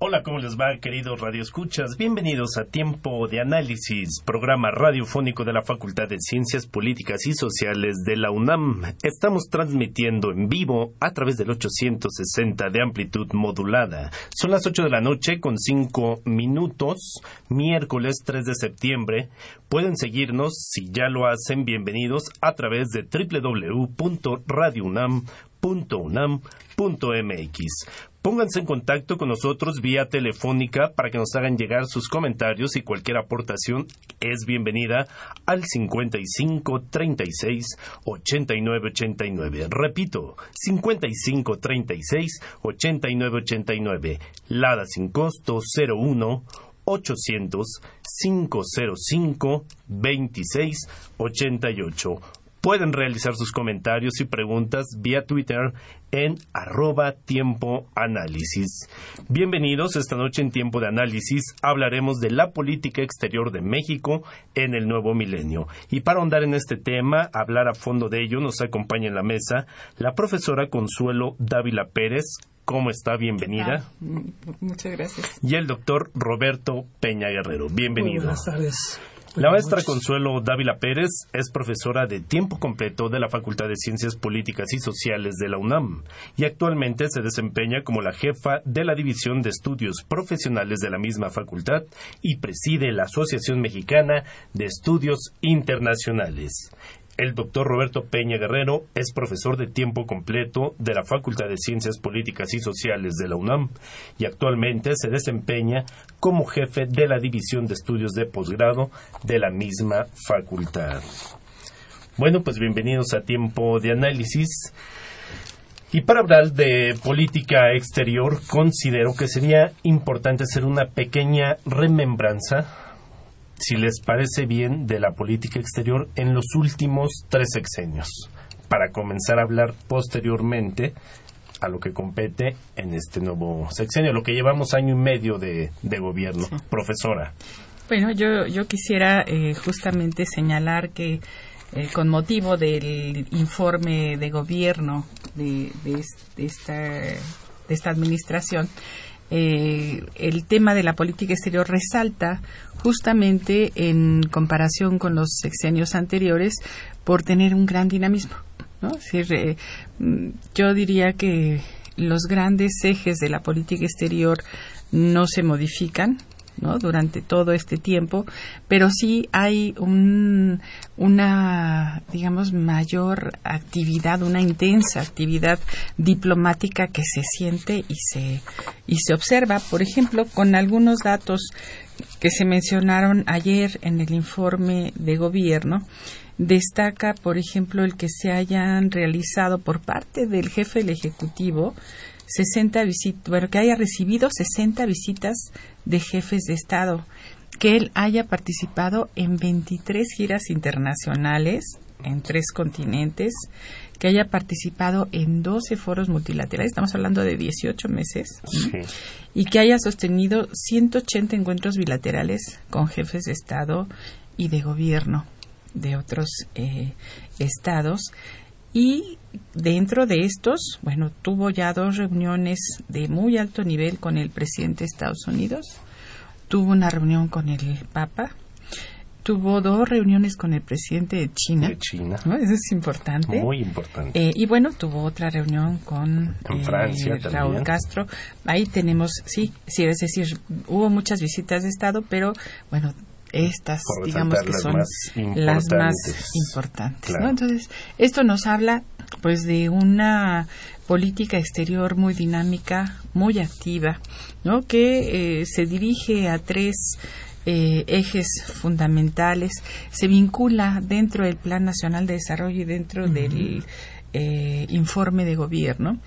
Hola, ¿cómo les va, queridos radioescuchas? Bienvenidos a Tiempo de Análisis, programa radiofónico de la Facultad de Ciencias Políticas y Sociales de la UNAM. Estamos transmitiendo en vivo a través del 860 de amplitud modulada. Son las 8 de la noche con 5 minutos, miércoles 3 de septiembre. Pueden seguirnos, si ya lo hacen, bienvenidos a través de www.radiounam.unam.mx. Pónganse en contacto con nosotros vía telefónica para que nos hagan llegar sus comentarios y cualquier aportación es bienvenida al 55 36 89 89. Repito, 55 36 89 89. Lada sin costo 01 800 505 26 88 Pueden realizar sus comentarios y preguntas vía Twitter en arroba tiempo análisis. Bienvenidos esta noche en tiempo de análisis. Hablaremos de la política exterior de México en el nuevo milenio. Y para ahondar en este tema, hablar a fondo de ello, nos acompaña en la mesa la profesora Consuelo Dávila Pérez, ¿Cómo está? Bienvenida. Muchas gracias. Y el doctor Roberto Peña Guerrero. Bienvenido. buenas tardes. La maestra Consuelo Dávila Pérez es profesora de tiempo completo de la Facultad de Ciencias Políticas y Sociales de la UNAM y actualmente se desempeña como la jefa de la División de Estudios Profesionales de la misma facultad y preside la Asociación Mexicana de Estudios Internacionales. El doctor Roberto Peña Guerrero es profesor de tiempo completo de la Facultad de Ciencias Políticas y Sociales de la UNAM y actualmente se desempeña como jefe de la División de Estudios de Posgrado de la misma facultad. Bueno, pues bienvenidos a Tiempo de Análisis. Y para hablar de política exterior, considero que sería importante hacer una pequeña remembranza si les parece bien, de la política exterior en los últimos tres sexenios, para comenzar a hablar posteriormente a lo que compete en este nuevo sexenio, lo que llevamos año y medio de, gobierno. Profesora. Bueno, yo, yo quisiera eh, justamente señalar que eh, con motivo del informe de gobierno de, de, esta, de esta administración, eh, el tema de la política exterior resalta justamente en comparación con los sexenios anteriores por tener un gran dinamismo. ¿no? Eh, mm, yo diría que los grandes ejes de la política exterior no se modifican, durante todo este tiempo, pero sí hay un, una, digamos, mayor actividad, una intensa actividad diplomática que se siente y se, y se observa, por ejemplo, con algunos datos que se mencionaron ayer en el informe de gobierno, destaca, por ejemplo, el que se hayan realizado por parte del jefe del Ejecutivo 60 visitas, bueno, que haya recibido 60 visitas de jefes de Estado, que él haya participado en 23 giras internacionales en tres continentes, que haya participado en 12 foros multilaterales, estamos hablando de 18 meses, y que haya sostenido 180 encuentros bilaterales con jefes de Estado y de gobierno de otros eh, estados. Y dentro de estos, bueno, tuvo ya dos reuniones de muy alto nivel con el presidente de Estados Unidos, tuvo una reunión con el Papa, tuvo dos reuniones con el presidente de China. De China. Eso es importante. Muy importante. Eh, y bueno, tuvo otra reunión con eh, Raúl Castro. Ahí tenemos, sí, sí, es decir, hubo muchas visitas de Estado, pero bueno, estas, digamos que son las más importantes. Entonces, esto nos habla pues de una política exterior muy dinámica, muy activa, ¿no? que eh, se dirige a tres eh, ejes fundamentales, se vincula dentro del Plan Nacional de Desarrollo y dentro del eh, informe de gobierno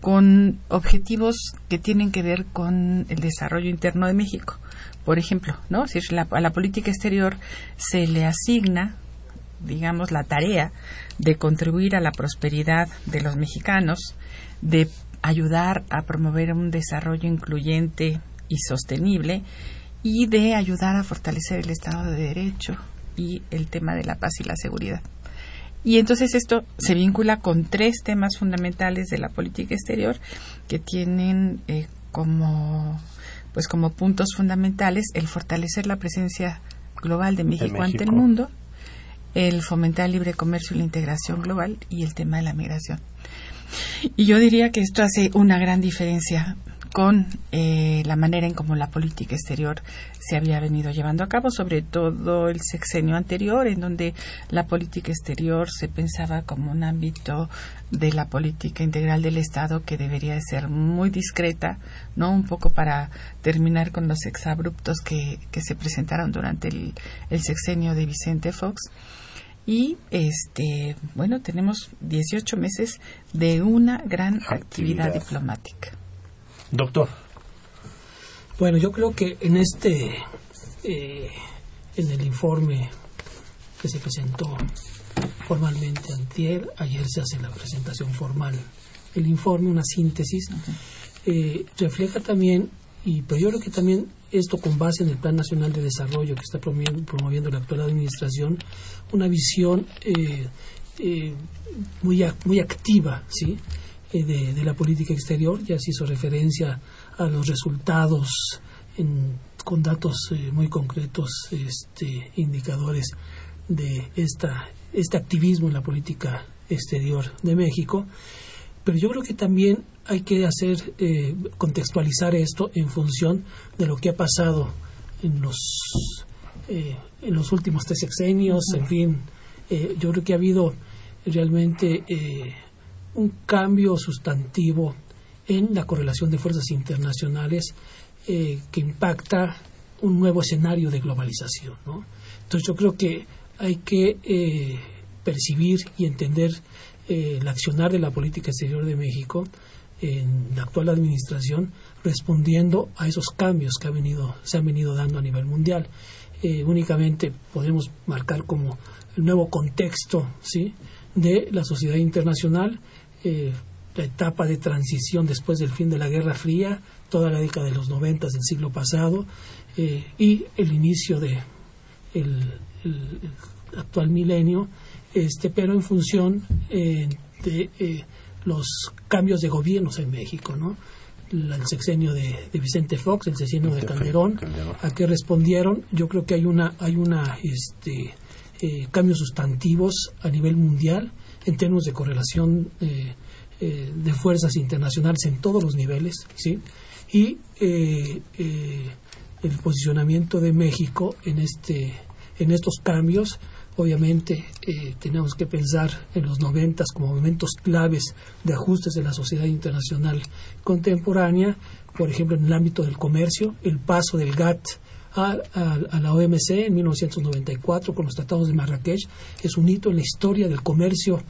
con objetivos que tienen que ver con el desarrollo interno de México. Por ejemplo, ¿no? Si a la política exterior se le asigna, digamos, la tarea de contribuir a la prosperidad de los mexicanos, de ayudar a promover un desarrollo incluyente y sostenible y de ayudar a fortalecer el Estado de Derecho y el tema de la paz y la seguridad. Y entonces esto se vincula con tres temas fundamentales de la política exterior que tienen eh, como pues como puntos fundamentales el fortalecer la presencia global de México, ante el mundo, el fomentar el libre comercio y la integración global y el tema de la migración. Y yo diría que esto hace una gran diferencia con eh, la manera en cómo la política exterior se había venido llevando a cabo, sobre todo el sexenio anterior, en donde la política exterior se pensaba como un ámbito de la política integral del Estado que debería de ser muy discreta, no un poco para terminar con los exabruptos que, que se presentaron durante el, el sexenio de Vicente Fox y este bueno tenemos 18 meses de una gran actividad diplomática. Doctor. Bueno, yo creo que en este, eh, en el informe que se presentó formalmente antier, ayer se hace la presentación formal. El informe, una síntesis, eh, refleja también, y pero yo creo que también esto con base en el Plan Nacional de Desarrollo que está promoviendo, promoviendo la actual administración, una visión eh, muy, muy activa, ¿sí? de, la política exterior, ya se hizo referencia a los resultados con datos eh, muy concretos, este, indicadores de esta, este activismo en la política exterior de México. Pero yo creo que también hay que hacer, eh, contextualizar esto en función de lo que ha pasado en los, eh, en los últimos tres sexenios, en fin. yo creo que ha habido realmente un cambio sustantivo en la correlación de fuerzas internacionales eh, que impacta un nuevo escenario de globalización. Entonces yo creo que hay que eh, percibir y entender eh, el accionar de la política exterior de México en la actual administración respondiendo a esos cambios que ha venido, se han venido dando a nivel mundial. únicamente podemos marcar como el nuevo contexto ¿sí? de la sociedad internacional eh, la etapa de transición después del fin de la Guerra Fría, toda la década de los noventas del siglo pasado eh, y el inicio de el, actual milenio, este, pero en función eh, de los cambios de gobiernos en México, ¿no? el sexenio de, Vicente Fox, el sexenio de Calderón, a qué respondieron. Yo creo que hay una hay una este, cambios sustantivos a nivel mundial en términos de correlación eh, eh, de fuerzas internacionales en todos los niveles, ¿sí? Y eh, el posicionamiento de México en, este, en estos cambios, obviamente tenemos que pensar en los noventas como momentos claves de ajustes de la sociedad internacional contemporánea, por ejemplo, en el ámbito del comercio, el paso del GATT a, a, la OMC en 1994 con los tratados de Marrakech es un hito en la historia del comercio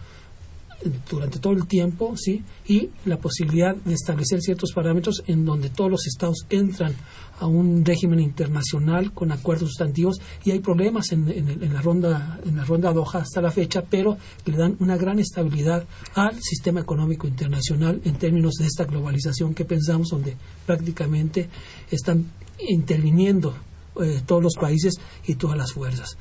durante todo el tiempo, ¿sí? Y la posibilidad de establecer ciertos parámetros en donde todos los estados entran a un régimen internacional con acuerdos sustantivos y hay problemas en, la ronda en la ronda Doha hasta la fecha, pero le dan una gran estabilidad al sistema económico internacional en términos de esta globalización que pensamos donde prácticamente están interviniendo eh, todos los países y todas las fuerzas.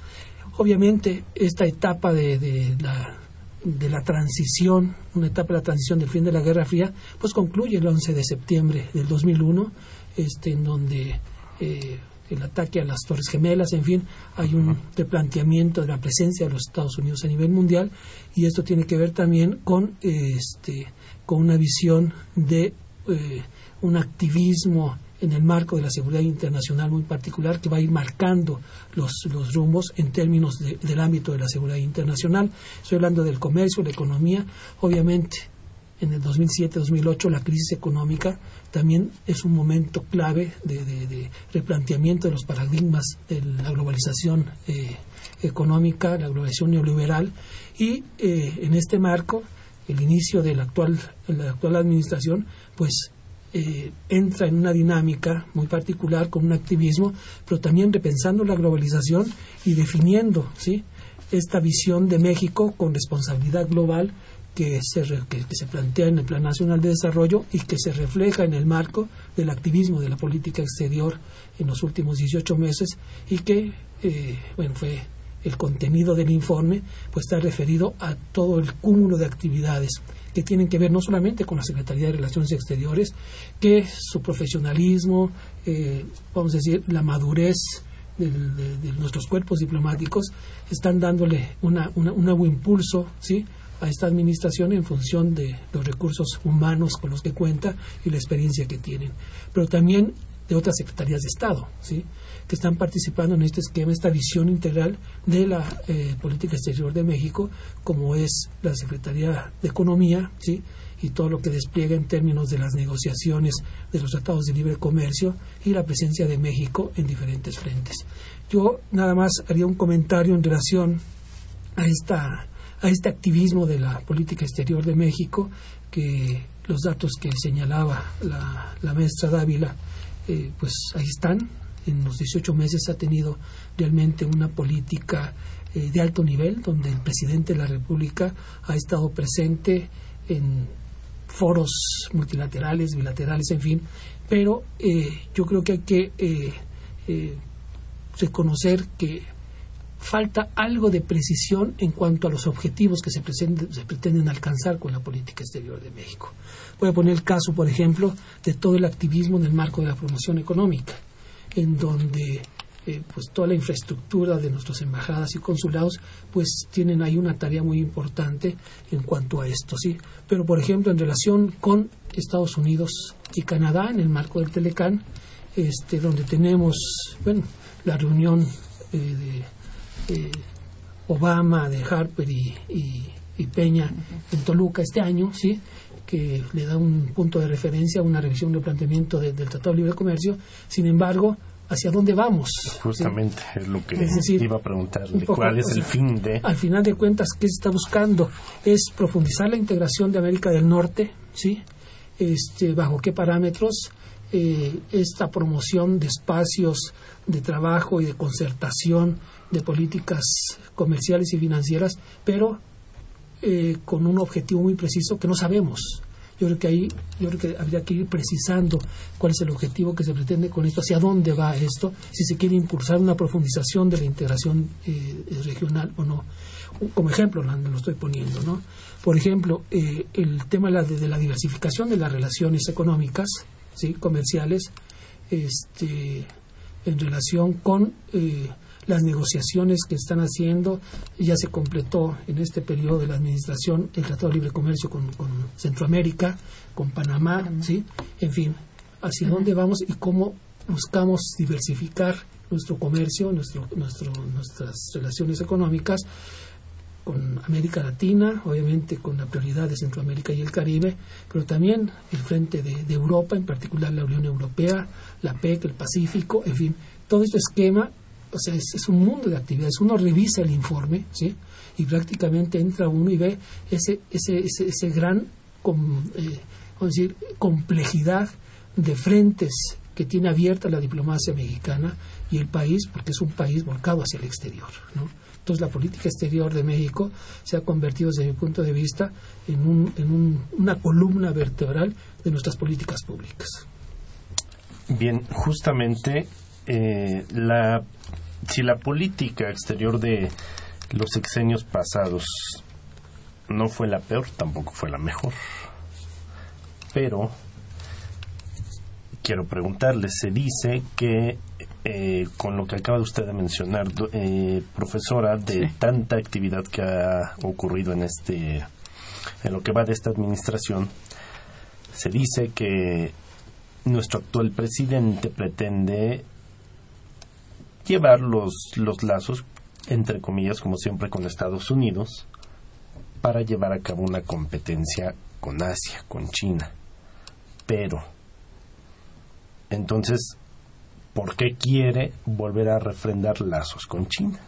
Obviamente esta etapa de la de la transición, una etapa de la transición del fin de la Guerra Fría, pues concluye el 11 de septiembre del 2001, este, en donde eh, el ataque a las Torres Gemelas, en fin, hay un replanteamiento de la presencia de los Estados Unidos a nivel mundial y esto tiene que ver también con, este, con una visión de eh, un activismo en el marco de la seguridad internacional muy particular que va a ir marcando los, los rumbos en términos del ámbito de la seguridad internacional. Estoy hablando del comercio, la economía, obviamente en el 2007-2008 la crisis económica también es un momento clave de, replanteamiento de los paradigmas de la globalización eh, económica, la globalización neoliberal y eh, en este marco el inicio de la actual, la actual administración pues eh, entra en una dinámica muy particular con un activismo, pero también repensando la globalización y definiendo ¿sí? esta visión de México con responsabilidad global que se, que, se plantea en el Plan Nacional de Desarrollo y que se refleja en el marco del activismo de la política exterior en los últimos 18 meses y que, eh, bueno, fue el contenido del informe, pues está referido a todo el cúmulo de actividades que tienen que ver no solamente con la Secretaría de Relaciones Exteriores, que su profesionalismo, eh, vamos a decir, la madurez de, nuestros cuerpos diplomáticos están dándole una, un nuevo impulso, ¿sí? a esta administración en función de los recursos humanos con los que cuenta y la experiencia que tienen, pero también de otras secretarías de Estado, ¿sí? Que están participando en este esquema, esta visión integral de la eh, política exterior de México, como es la Secretaría de Economía, ¿sí? y todo lo que despliega en términos de las negociaciones de los tratados de libre comercio y la presencia de México en diferentes frentes. Yo nada más haría un comentario en relación a esta a este activismo de la política exterior de México, que los datos que señalaba la, maestra Dávila, eh, pues ahí están. En los 18 meses ha tenido realmente una política eh, de alto nivel, donde el presidente de la República ha estado presente en foros multilaterales, bilaterales, en fin. Pero eh, yo creo que hay que reconocer que falta algo de precisión en cuanto a los objetivos que se, se, pretenden alcanzar con la política exterior de México. Voy a poner el caso, por ejemplo, de todo el activismo en el marco de la promoción económica, en donde eh, pues toda la infraestructura de nuestras embajadas y consulados pues tienen ahí una tarea muy importante en cuanto a esto, ¿sí? Pero, por ejemplo, en relación con Estados Unidos y Canadá, en el marco del Telecán, este, donde tenemos, bueno, la reunión eh, de eh, Obama, de Harper y, Peña en Toluca este año, ¿sí? que le da un punto de referencia a una revisión del planteamiento del Tratado de Libre Comercio. Sin embargo, ¿hacia dónde vamos? Justamente es lo que iba a preguntar. ¿Cuál es el fin de...? Al final de cuentas, ¿qué se está buscando? Es profundizar la integración de América del Norte, ¿sí? Este, ¿Bajo qué parámetros? Eh, esta promoción de espacios de trabajo y de concertación de políticas comerciales y financieras, pero eh, con un objetivo muy preciso que no sabemos. Yo creo que ahí yo creo que habría que ir precisando cuál es el objetivo que se pretende con esto, hacia dónde va esto, si se quiere impulsar una profundización de la integración eh, regional o no. Como ejemplo lo estoy poniendo, ¿no? Por ejemplo, eh, el tema de la, diversificación de las relaciones económicas, sí, comerciales, este, en relación con las negociaciones que están haciendo. Ya se completó en este periodo de la administración el Tratado de Libre Comercio con, Centroamérica, con Panamá, ¿sí? En fin, hacia dónde vamos y cómo buscamos diversificar nuestro comercio, nuestro, nuestro, nuestras relaciones económicas con América Latina, obviamente con la prioridad de Centroamérica y el Caribe, pero también el frente de, de Europa, en particular la Unión Europea, la PEC, el Pacífico, en fin, todo este esquema o sea, es, un mundo de actividades. Uno revisa el informe, ¿sí? Y prácticamente entra uno y ve ese, ese, ese, gran, eh, decir, complejidad de frentes que tiene abierta la diplomacia mexicana y el país, porque es un país volcado hacia el exterior, ¿no? Entonces la política exterior de México se ha convertido, desde mi punto de vista, en, un, en un, una columna vertebral de nuestras políticas públicas. Bien, justamente eh, la si la política exterior de los sexenios pasados no fue la peor, tampoco fue la mejor. Pero quiero preguntarle, se dice que eh, con lo que acaba de usted de mencionar, eh, profesora, de tanta actividad que ha ocurrido en este, en lo que va de esta administración, se dice que nuestro actual presidente pretende llevar los, los lazos, entre comillas, como siempre, con Estados Unidos para llevar a cabo una competencia con Asia, con China. Pero, entonces, ¿por qué quiere volver a refrendar lazos con China?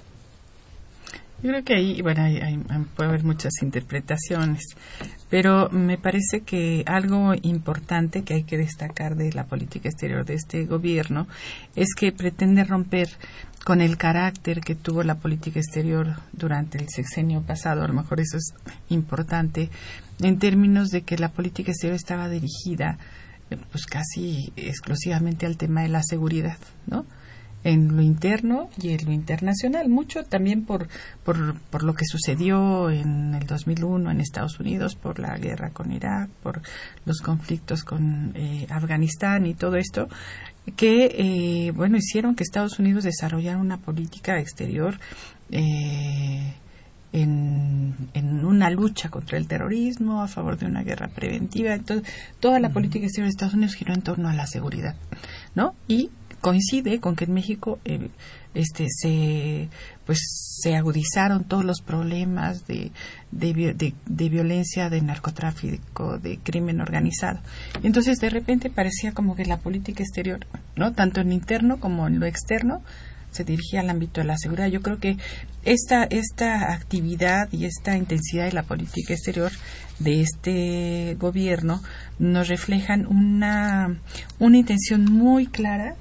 Yo creo que ahí, bueno, hay, puede haber muchas interpretaciones, pero me parece que algo importante que hay que destacar de la política exterior de este gobierno es que pretende romper con el carácter que tuvo la política exterior durante el sexenio pasado, a lo mejor eso es importante, en términos de que la política exterior estaba dirigida eh, pues casi exclusivamente al tema de la seguridad, ¿no? En lo interno y en lo internacional, mucho también por, por, por, lo que sucedió en el 2001 en Estados Unidos, por la guerra con Irak, por los conflictos con eh, Afganistán y todo esto, que, eh, bueno, hicieron que Estados Unidos desarrollara una política exterior eh, en, en, una lucha contra el terrorismo, a favor de una guerra preventiva. Entonces, toda la política exterior de Estados Unidos giró en torno a la seguridad, ¿no? Y coincide con que en México eh, este se pues se agudizaron todos los problemas de, de, violencia, de narcotráfico, de crimen organizado. Entonces, de repente parecía como que la política exterior, ¿no? Tanto en lo interno como en lo externo, se dirigía al ámbito de la seguridad. Yo creo que esta, esta actividad y esta intensidad de la política exterior de este gobierno nos reflejan una, una intención muy clara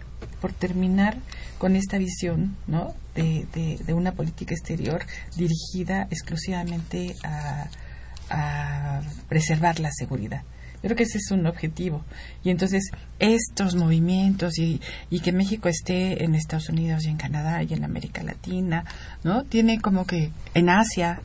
por terminar con esta visión ¿no? de, de, una política exterior dirigida exclusivamente a, preservar la seguridad. Yo creo que ese es un objetivo. Y entonces estos movimientos y, y, que México esté en Estados Unidos y en Canadá y en América Latina, ¿no? Tiene como que en Asia,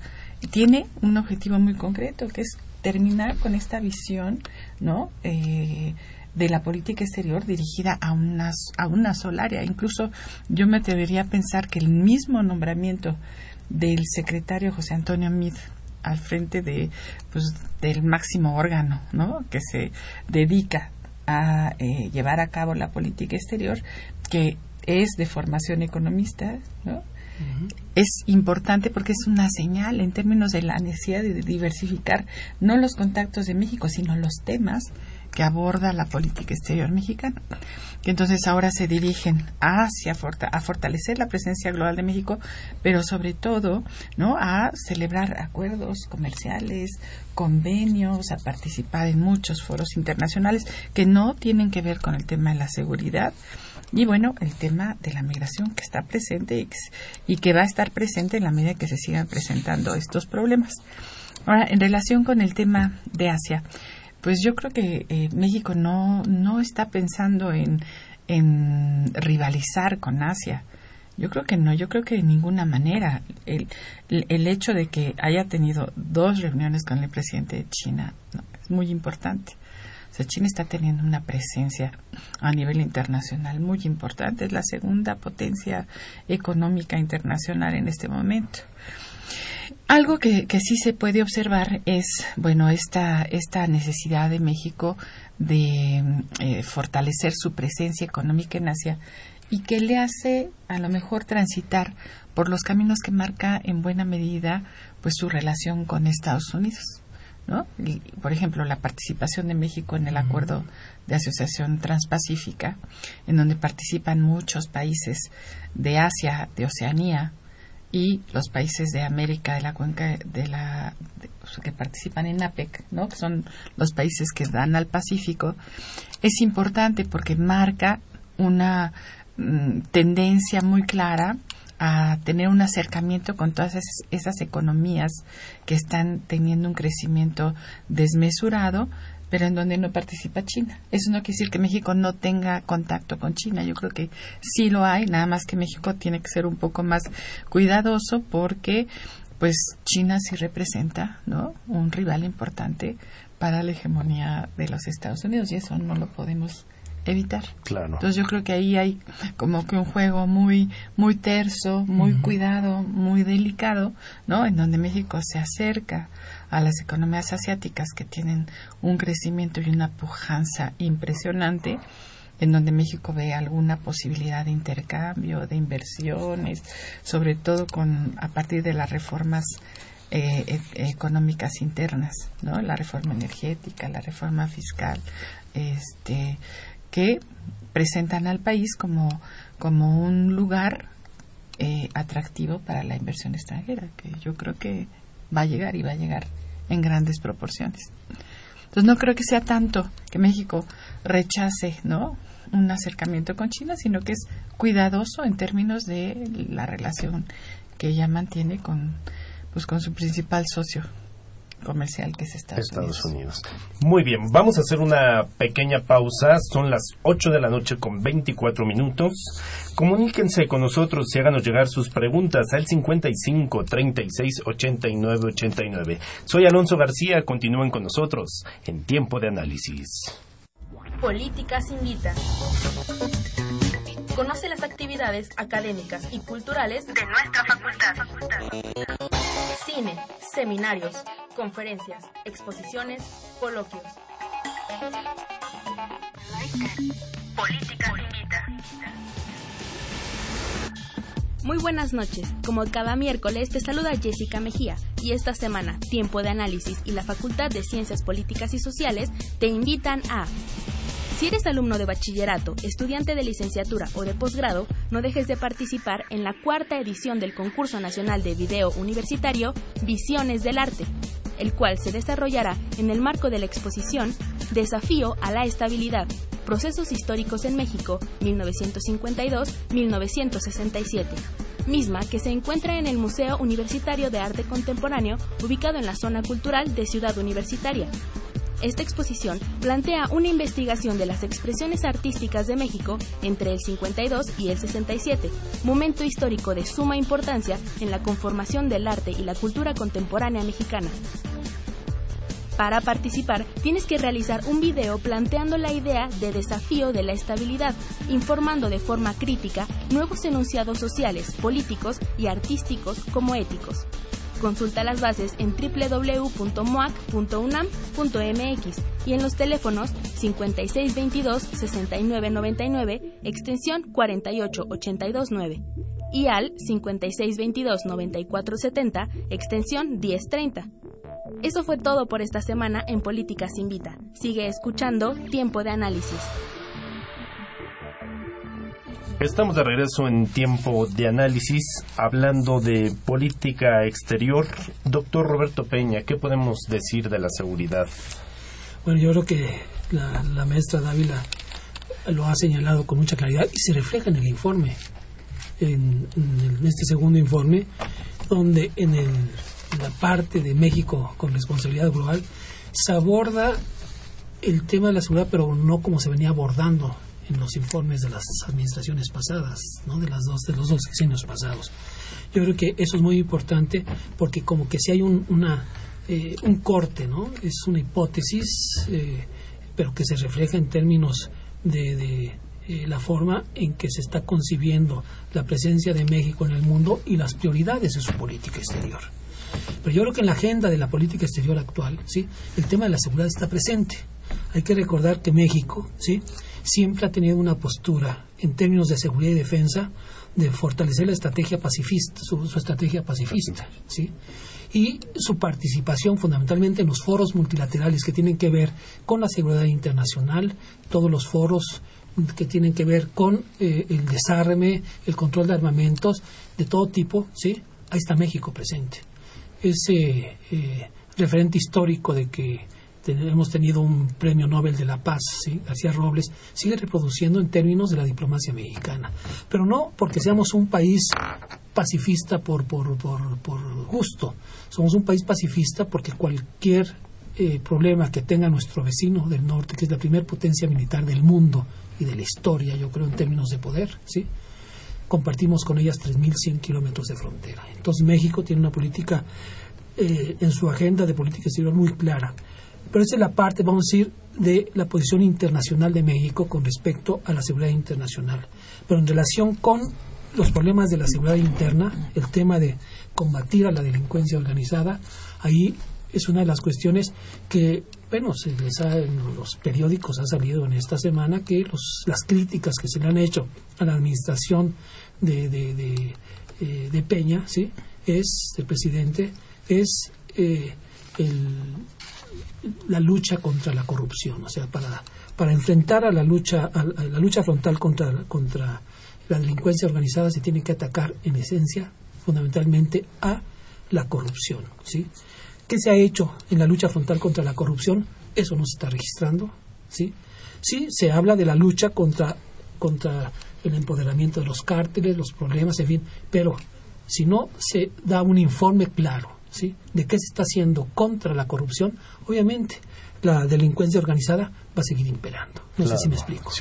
tiene un objetivo muy concreto, que es terminar con esta visión, ¿no? Eh, de la política exterior dirigida a una, a una sola área. Incluso yo me atrevería a pensar que el mismo nombramiento del secretario José Antonio Mid al frente de pues del máximo órgano ¿no? que se dedica a eh, llevar a cabo la política exterior que es de formación economista ¿no? es importante porque es una señal en términos de la necesidad de diversificar no los contactos de México sino los temas que aborda la política exterior mexicana, que entonces ahora se dirigen hacia a fortalecer la presencia global de México, pero sobre todo, ¿no? a celebrar acuerdos comerciales, convenios, a participar en muchos foros internacionales que no tienen que ver con el tema de la seguridad y bueno, el tema de la migración que está presente y que va a estar presente en la medida que se sigan presentando estos problemas. Ahora, en relación con el tema de Asia, pues yo creo que eh, México no, no está pensando en, en rivalizar con Asia. Yo creo que no, yo creo que de ninguna manera. El, el hecho de que haya tenido dos reuniones con el presidente de China es muy importante. O sea, China está teniendo una presencia a nivel internacional muy importante. Es la segunda potencia económica internacional en este momento. Algo que, sí se puede observar es, bueno, esta, esta necesidad de México de eh, fortalecer su presencia económica en Asia y que le hace a lo mejor transitar por los caminos que marca en buena medida pues su relación con Estados Unidos. ¿no? por ejemplo, la participación de México en el acuerdo de asociación transpacífica, en donde participan muchos países de Asia, de Oceanía, y los países de América de la cuenca de la que participan en APEC, ¿no? que son los países que dan al Pacífico, es importante porque marca una mm, tendencia muy clara a tener un acercamiento con todas esas economías que están teniendo un crecimiento desmesurado pero en donde no participa China. Eso no quiere decir que México no tenga contacto con China. Yo creo que sí lo hay, nada más que México tiene que ser un poco más cuidadoso porque pues China sí representa, ¿no? un rival importante para la hegemonía de los Estados Unidos y eso no lo podemos evitar. Claro. Entonces yo creo que ahí hay como que un juego muy muy terso, muy cuidado, muy delicado, ¿no? En donde México se acerca a las economías asiáticas que tienen un crecimiento y una pujanza impresionante, en donde México ve alguna posibilidad de intercambio, de inversiones, sobre todo con a partir de las reformas eh, e- económicas internas, ¿no? La reforma energética, la reforma fiscal, este, que presentan al país como, como un lugar eh, atractivo para la inversión extranjera, que yo creo que va a llegar y va a llegar en grandes proporciones. Entonces no creo que sea tanto que México rechace, ¿no? un acercamiento con China, sino que es cuidadoso en términos de la relación que ella mantiene con pues con su principal socio comercial que es Estados, Estados Unidos. Unidos. Muy bien, vamos a hacer una pequeña pausa. Son las 8 de la noche con 24 minutos. Comuníquense con nosotros y háganos llegar sus preguntas al 55 36 89 89. Soy Alonso García, continúen con nosotros en Tiempo de Análisis. Políticas Invita. Conoce las actividades académicas y culturales de nuestra facultad. Cine, seminarios, conferencias, exposiciones, coloquios. Políticas Invita. Muy buenas noches. Como cada miércoles te saluda Jessica Mejía y esta semana Tiempo de Análisis y la Facultad de Ciencias Políticas y Sociales te invitan a si eres alumno de bachillerato, estudiante de licenciatura o de posgrado, no dejes de participar en la cuarta edición del Concurso Nacional de Video Universitario Visiones del Arte, el cual se desarrollará en el marco de la exposición Desafío a la Estabilidad, Procesos Históricos en México 1952-1967 misma que se encuentra en el Museo Universitario de Arte Contemporáneo, ubicado en la zona cultural de Ciudad Universitaria. Esta exposición plantea una investigación de las expresiones artísticas de México entre el 52 y el 67, momento histórico de suma importancia en la conformación del arte y la cultura contemporánea mexicana. Para participar, tienes que realizar un video planteando la idea de desafío de la estabilidad, informando de forma crítica nuevos enunciados sociales, políticos y artísticos como éticos. Consulta las bases en www.moac.unam.mx y en los teléfonos 5622-6999, extensión 48829 y al 5622-9470, extensión 1030. Eso fue todo por esta semana en Políticas Invita. Sigue escuchando Tiempo de Análisis. Estamos de regreso en tiempo de análisis hablando de política exterior. Doctor Roberto Peña, ¿qué podemos decir de la seguridad? Bueno, yo creo que la, maestra Dávila lo ha señalado con mucha claridad y se refleja en el informe, en, en este segundo informe, donde en, el, en la parte de México con responsabilidad global se aborda el tema de la seguridad, pero no como se venía abordando en los informes de las administraciones pasadas, ¿no? de las dos de los dos sexenios pasados. Yo creo que eso es muy importante porque como que si hay un, una eh, un corte, ¿no? Es una hipótesis, eh, pero que se refleja en términos de, de eh, la forma en que se está concibiendo la presencia de México en el mundo y las prioridades de su política exterior. Pero yo creo que en la agenda de la política exterior actual, ¿sí? el tema de la seguridad está presente. Hay que recordar que México, ¿sí? Siempre ha tenido una postura en términos de seguridad y defensa de fortalecer la estrategia pacifista, su, estrategia pacifista, ¿sí? y su participación fundamentalmente en los foros multilaterales que tienen que ver con la seguridad internacional, todos los foros que tienen que ver con eh, el desarme, el control de armamentos de todo tipo, ¿sí? Ahí está México presente. Ese eh, referente histórico de que hemos tenido un premio Nobel de la Paz, ¿sí? García Robles, sigue reproduciendo en términos de la diplomacia mexicana. Pero no porque seamos un país pacifista por, por, por, por gusto, somos un país pacifista porque cualquier eh, problema que tenga nuestro vecino del norte, que es la primera potencia militar del mundo y de la historia, yo creo, en términos de poder, ¿sí? compartimos con ellas 3.100 kilómetros de frontera. Entonces México tiene una política eh, en su agenda de política exterior muy clara. Pero esa es la parte, vamos a decir, de la posición internacional de México con respecto a la seguridad internacional. Pero en relación con los problemas de la seguridad interna, el tema de combatir a la delincuencia organizada, ahí es una de las cuestiones que, bueno, se les ha, en los periódicos ha salido en esta semana que los, las críticas que se le han hecho a la administración de, de, de, eh, Peña, ¿sí? es, el presidente, es eh, la lucha contra la corrupción, o sea, para, para enfrentar a la lucha, la lucha frontal contra, contra la delincuencia organizada se tiene que atacar en esencia, fundamentalmente, a la corrupción. ¿sí? ¿Qué se ha hecho en la lucha frontal contra la corrupción? Eso no se está registrando. ¿sí? sí se habla de la lucha contra, contra el empoderamiento de los cárteles, los problemas, en fin, pero si no se da un informe claro ¿sí? de qué se está haciendo contra la corrupción, obviamente la delincuencia organizada va a seguir imperando. No sé si me explico.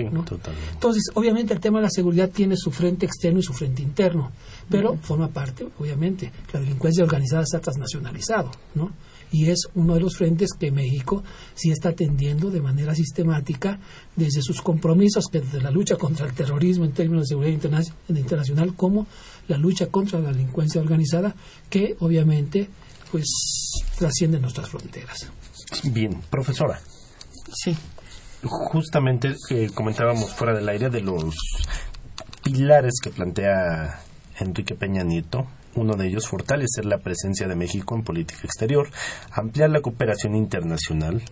Entonces, obviamente el tema de la seguridad tiene su frente externo y su frente interno, pero forma parte, obviamente, la delincuencia organizada está transnacionalizado, ¿no? y es uno de los frentes que México sí está atendiendo de manera sistemática desde sus compromisos desde la lucha contra el terrorismo en términos de seguridad internacional como la lucha contra la delincuencia organizada que obviamente pues trasciende nuestras fronteras. Bien, profesora. Sí. Justamente eh, comentábamos fuera del aire de los pilares que plantea Enrique Peña Nieto uno de ellos, fortalecer la presencia de México en política exterior, ampliar la cooperación internacional,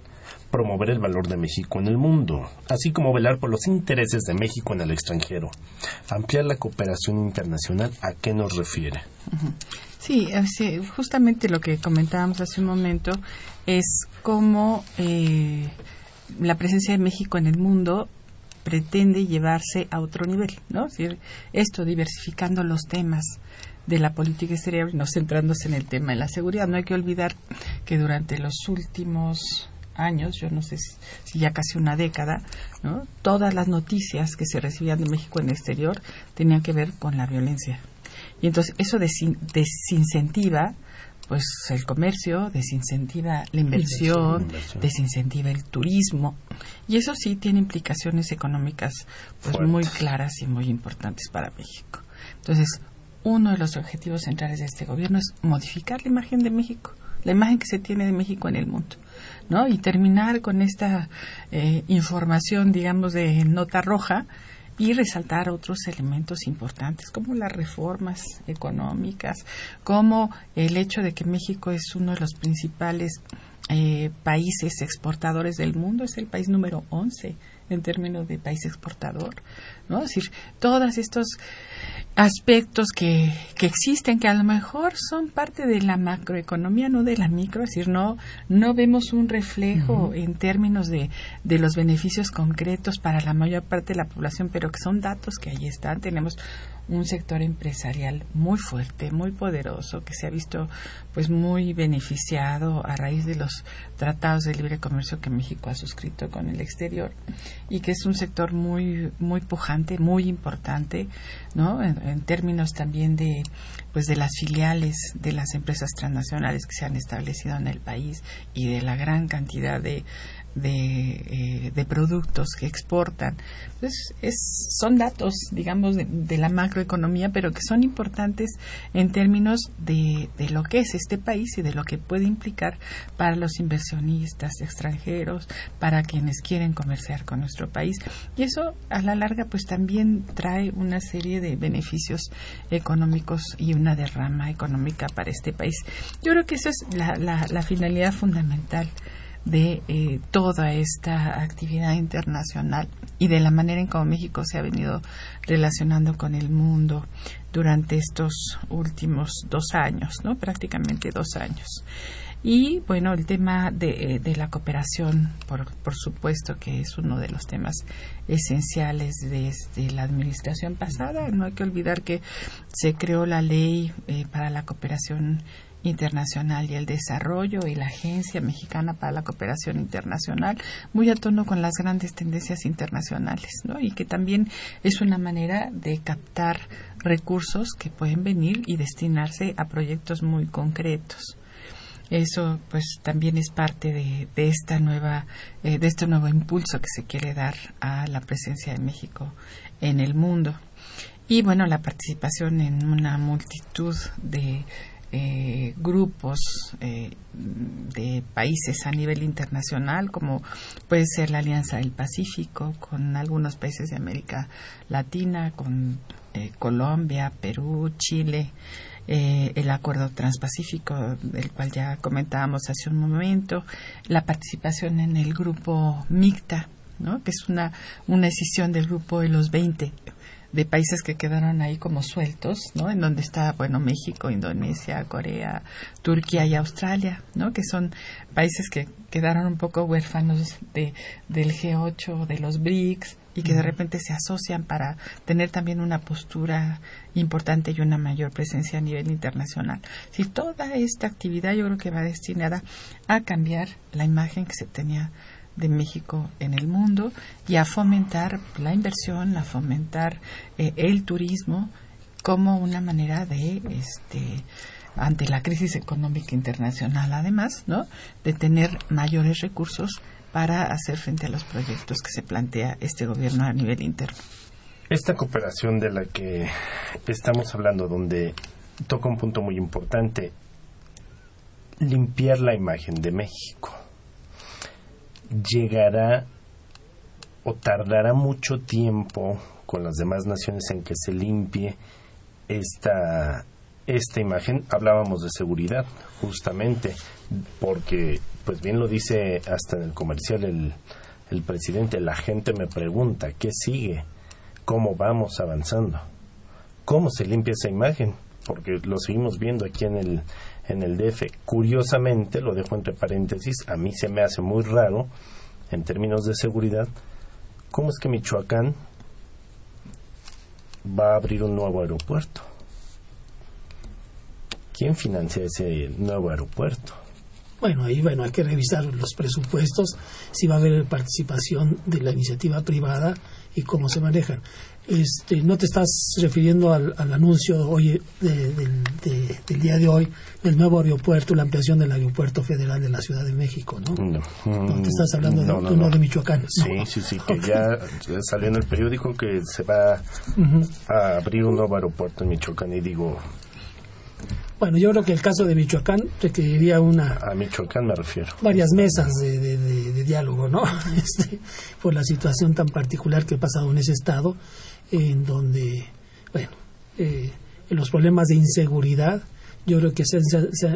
promover el valor de México en el mundo, así como velar por los intereses de México en el extranjero. Ampliar la cooperación internacional, ¿a qué nos refiere? Sí, justamente lo que comentábamos hace un momento es cómo eh, la presencia de México en el mundo pretende llevarse a otro nivel, ¿no? esto diversificando los temas, de la política exterior no centrándose en el tema de la seguridad. No hay que olvidar que durante los últimos años, yo no sé si, ya casi una década, ¿no? todas las noticias que se recibían de México en el exterior tenían que ver con la violencia. Y entonces eso desincentiva pues el comercio, desincentiva la inversión, desincentiva el turismo y eso sí tiene implicaciones económicas pues muy claras y muy importantes para México. Entonces, uno de los objetivos centrales de este gobierno es modificar la imagen de México, la imagen que se tiene de México en el mundo, ¿no? Y terminar con esta eh, información, digamos, de nota roja y resaltar otros elementos importantes como las reformas económicas, como el hecho de que México es uno de los principales eh, países exportadores del mundo, es el país número 11 en términos de país exportador, ¿no? Es decir, todos estos aspectos que, que existen que a lo mejor son parte de la macroeconomía, no de la micro, es decir, no, no vemos un reflejo en términos de, de los beneficios concretos para la mayor parte de la población, pero que son datos que ahí están. Tenemos un sector empresarial muy fuerte, muy poderoso, que se ha visto pues muy beneficiado a raíz de los tratados de libre comercio que México ha suscrito con el exterior y que es un sector muy muy pujante, muy importante, ¿no? En, términos también de pues de las filiales de las empresas transnacionales que se han establecido en el país y de la gran cantidad de de, eh, de productos que exportan. Pues es, son datos, digamos, de, la macroeconomía, pero que son importantes en términos de, de, lo que es este país y de lo que puede implicar para los inversionistas extranjeros, para quienes quieren comerciar con nuestro país. Y eso, a la larga, pues también trae una serie de beneficios económicos y una derrama económica para este país. Yo creo que esa es la, la finalidad fundamental de eh, toda esta actividad internacional y de la manera en cómo México se ha venido relacionando con el mundo durante estos últimos dos años, ¿no? Prácticamente dos años. Y bueno, el tema de, de la cooperación, por, por, supuesto que es uno de los temas esenciales desde la administración pasada. No hay que olvidar que se creó la ley eh, para la cooperación Internacional y el Desarrollo y la Agencia Mexicana para la Cooperación Internacional, muy a tono con las grandes tendencias internacionales, ¿no? Y que también es una manera de captar recursos que pueden venir y destinarse a proyectos muy concretos. Eso, pues, también es parte de, esta nueva, eh, de este nuevo impulso que se quiere dar a la presencia de México en el mundo. Y bueno, la participación en una multitud de eh, grupos eh, de países a nivel internacional, como puede ser la Alianza del Pacífico, con algunos países de América Latina, con eh, Colombia, Perú, Chile, eh, el acuerdo transpacífico del cual ya comentábamos hace un momento, la participación en el grupo MICTA, ¿no? que es una, una decisión del grupo de los 20 de países que quedaron ahí como sueltos, ¿no? En donde está, bueno, México, Indonesia, Corea, Turquía y Australia, ¿no? Que son países que quedaron un poco huérfanos de, del G8, de los BRICS, y que de repente se asocian para tener también una postura importante y una mayor presencia a nivel internacional. Si toda esta actividad yo creo que va destinada a cambiar la imagen que se tenía de México en el mundo y a fomentar la inversión, a fomentar eh, el turismo como una manera de este ante la crisis económica internacional además, ¿no? de tener mayores recursos para hacer frente a los proyectos que se plantea este gobierno a nivel interno. Esta cooperación de la que estamos hablando, donde toca un punto muy importante, limpiar la imagen de México llegará o tardará mucho tiempo con las demás naciones en que se limpie esta, esta imagen. Hablábamos de seguridad, justamente, porque, pues bien lo dice hasta en el comercial el, el presidente, la gente me pregunta, ¿qué sigue? ¿Cómo vamos avanzando? ¿Cómo se limpia esa imagen? Porque lo seguimos viendo aquí en el, en el DF. Curiosamente, lo dejo entre paréntesis, a mí se me hace muy raro, en términos de seguridad, cómo es que Michoacán va a abrir un nuevo aeropuerto. ¿Quién financia ese nuevo aeropuerto? Bueno, ahí bueno, hay que revisar los presupuestos, si va a haber participación de la iniciativa privada y cómo se manejan. Este, no te estás refiriendo al, anuncio hoy del día de hoy del nuevo aeropuerto, la ampliación del aeropuerto federal de la Ciudad de México, ¿no? No, te estás hablando de, uno de Michoacán. Sí, sí, sí, que ya salió en el periódico que se va a abrir un nuevo aeropuerto en Michoacán y digo, bueno, yo creo que el caso de Michoacán requeriría una... A Michoacán me refiero. Varias mesas de, diálogo, ¿no? Este, por la situación tan particular que ha pasado en ese estado, en donde, bueno, eh, los problemas de inseguridad, yo creo que se,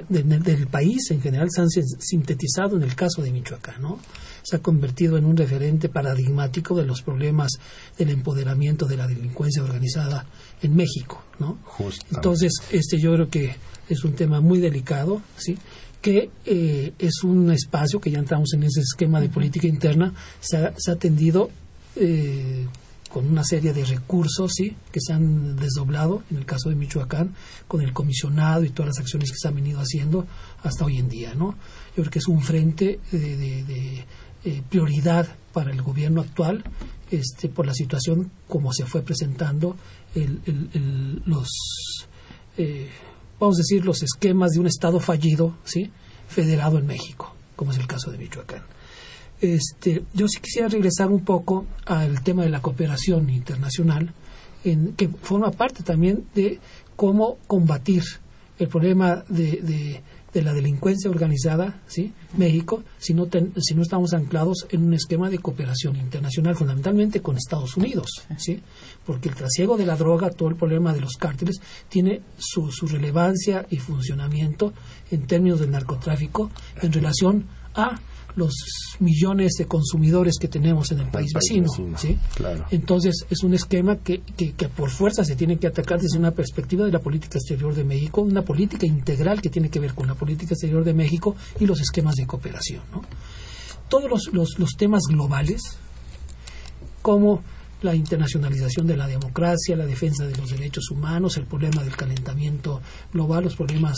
del país en general se han sintetizado en el caso de Michoacán, ¿no? Se ha convertido en un referente paradigmático de los problemas del empoderamiento de la delincuencia organizada en México, ¿no? Entonces, este yo creo que es un tema muy delicado, ¿sí? que eh, es un espacio que ya entramos en ese esquema de política interna, se ha, se ha atendido eh, con una serie de recursos ¿sí? que se han desdoblado, en el caso de Michoacán, con el comisionado y todas las acciones que se han venido haciendo hasta hoy en día. ¿no? Yo creo que es un frente de, eh, prioridad para el gobierno actual este, por la situación como se fue presentando los, eh, vamos a decir, los esquemas de un Estado fallido, ¿sí? federado en México, como es el caso de Michoacán. Este, yo sí quisiera regresar un poco al tema de la cooperación internacional, en, que forma parte también de cómo combatir el problema de, de, la delincuencia organizada, ¿sí? México, si no, si no estamos anclados en un esquema de cooperación internacional, fundamentalmente con Estados Unidos, ¿sí? Porque el trasiego de la droga, todo el problema de los cárteles, tiene su, su relevancia y funcionamiento en términos del narcotráfico en relación a los millones de consumidores que tenemos en el país, vecino. ¿sí? Entonces, es un esquema que, que, por fuerza se tiene que atacar desde una perspectiva de la política exterior de México, una política integral que tiene que ver con la política exterior de México y los esquemas de cooperación. ¿no? Todos los, los, los temas globales, como la internacionalización de la democracia, la defensa de los derechos humanos, el problema del calentamiento global, los problemas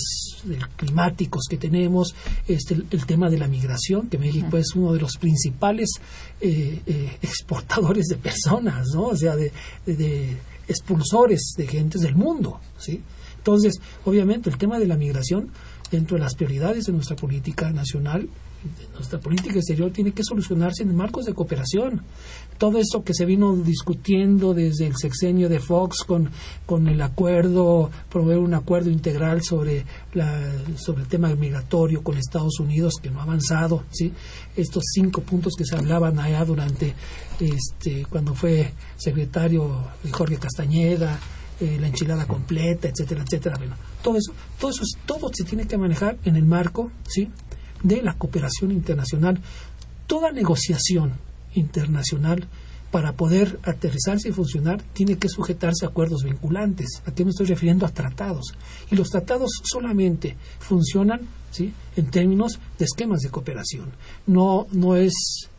climáticos que tenemos, este, el, tema de la migración, que México es uno de los principales eh, eh, exportadores de personas, ¿no? o sea, de, de, expulsores de gentes del mundo. ¿sí? Entonces, obviamente, el tema de la migración, dentro de las prioridades de nuestra política nacional, nuestra política exterior tiene que solucionarse en marcos de cooperación. Todo eso que se vino discutiendo desde el sexenio de Fox con, con el acuerdo, proveer un acuerdo integral sobre, la, sobre el tema migratorio con Estados Unidos, que no ha avanzado, ¿sí? estos cinco puntos que se hablaban allá durante, este, cuando fue secretario Jorge Castañeda, eh, la enchilada completa, etcétera, etcétera. Bueno, todo eso, todo eso, todo se tiene que manejar en el marco, ¿sí? De la cooperación internacional. Toda negociación internacional para poder aterrizarse y funcionar tiene que sujetarse a acuerdos vinculantes. ¿A qué me estoy refiriendo? A tratados. Y los tratados solamente funcionan ¿sí? en términos de esquemas de cooperación. No, no es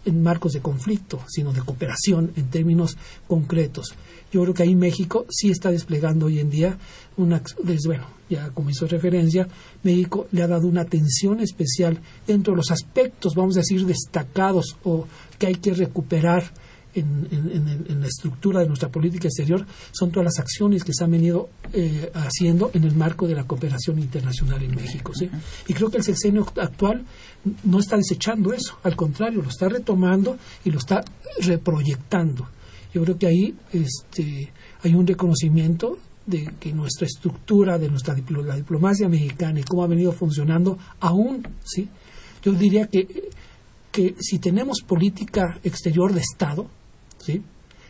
en marcos de conflicto, sino de cooperación en términos concretos. Yo creo que ahí México sí está desplegando hoy en día una, bueno, ya como hizo referencia, México le ha dado una atención especial dentro de los aspectos, vamos a decir, destacados o que hay que recuperar en, la estructura de nuestra política exterior son todas las acciones que se han venido eh, haciendo en el marco de la cooperación internacional en México. Y creo que el sexenio actual no está desechando eso, al contrario, lo está retomando y lo está reproyectando. Yo creo que ahí este, hay un reconocimiento de que nuestra estructura, de nuestra la diplomacia mexicana y cómo ha venido funcionando aún, ¿sí? Yo diría que, que si tenemos política exterior de Estado, ¿sí?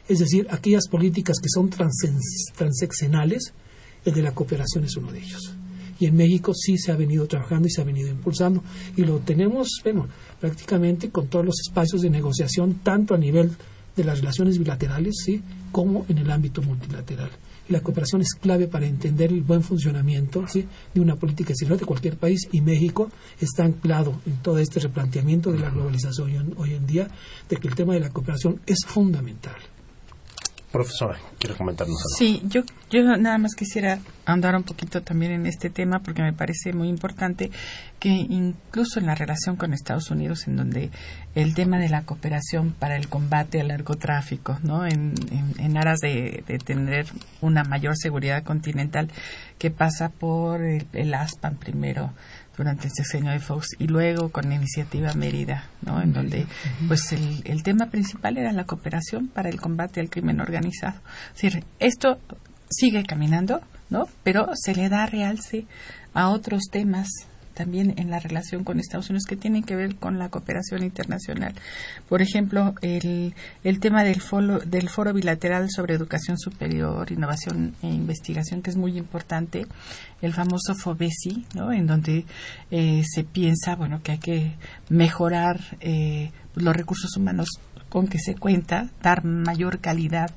Es decir, aquellas políticas que son transeccionales, el de la cooperación es uno de ellos. Y en México sí se ha venido trabajando y se ha venido impulsando. Y lo tenemos, bueno, prácticamente con todos los espacios de negociación, tanto a nivel de las relaciones bilaterales, ¿sí? como en el ámbito multilateral. Y la cooperación es clave para entender el buen funcionamiento ¿sí? de una política exterior de cualquier país y México está anclado en todo este replanteamiento de la globalización hoy en día, de que el tema de la cooperación es fundamental. Profesora, ¿quiere comentarnos algo? Sí, yo, yo nada más quisiera andar un poquito también en este tema porque me parece muy importante que incluso en la relación con Estados Unidos, en donde el tema de la cooperación para el combate al narcotráfico, ¿no? en, en, aras de, tener una mayor seguridad continental que pasa por el ASPAN primero, durante el sexenio de Fox y luego con la iniciativa Mérida, ¿no? En donde, pues, el, el tema principal era la cooperación para el combate al crimen organizado. Es decir, esto sigue caminando, ¿no? Pero se le da realce a otros temas también en la relación con Estados Unidos que tienen que ver con la cooperación internacional. Por ejemplo, el, el tema del foro, del foro bilateral sobre educación superior, innovación e investigación, que es muy importante, el famoso FOBESI, ¿no? en donde eh, se piensa bueno, que hay que mejorar eh, los recursos humanos con que se cuenta, dar mayor calidad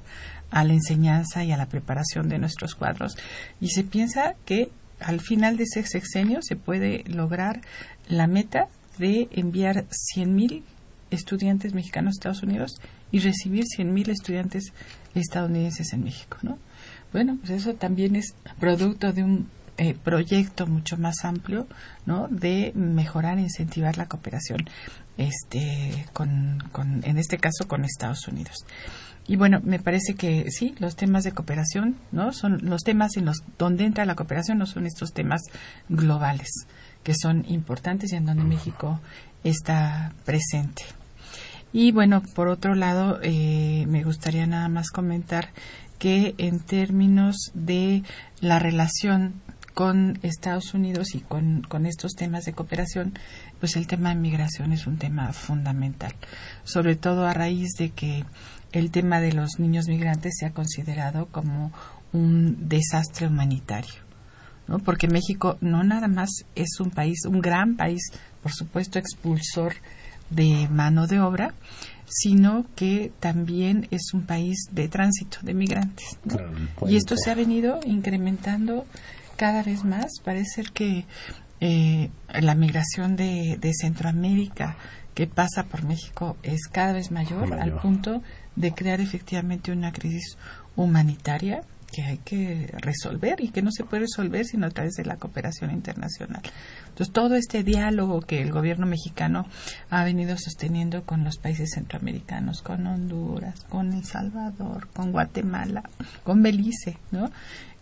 a la enseñanza y a la preparación de nuestros cuadros. Y se piensa que al final de ese sexenio se puede lograr la meta de enviar 100.000 estudiantes mexicanos a Estados Unidos y recibir 100.000 estudiantes estadounidenses en México, ¿no? Bueno, pues eso también es producto de un eh, proyecto mucho más amplio, ¿no? De mejorar e incentivar la cooperación, este, con, con, en este caso con Estados Unidos. Y bueno, me parece que sí, los temas de cooperación, ¿no? Son los temas en los donde entra la cooperación no son estos temas globales, que son importantes y en donde México está presente. Y bueno, por otro lado, eh, me gustaría nada más comentar que en términos de la relación con Estados Unidos y con, con estos temas de cooperación, pues el tema de migración es un tema fundamental, sobre todo a raíz de que el tema de los niños migrantes se ha considerado como un desastre humanitario. ¿no? Porque México no nada más es un país, un gran país, por supuesto, expulsor de mano de obra, sino que también es un país de tránsito de migrantes. y esto se ha venido incrementando cada vez más. Parece ser que eh, la migración de, de, Centroamérica que pasa por México es cada vez mayor, mayor, al punto de crear efectivamente una crisis humanitaria que hay que resolver y que no se puede resolver sino a través de la cooperación internacional. Entonces, todo este diálogo que el gobierno mexicano ha venido sosteniendo con los países centroamericanos, con Honduras, con El Salvador, con Guatemala, con Belice, ¿no?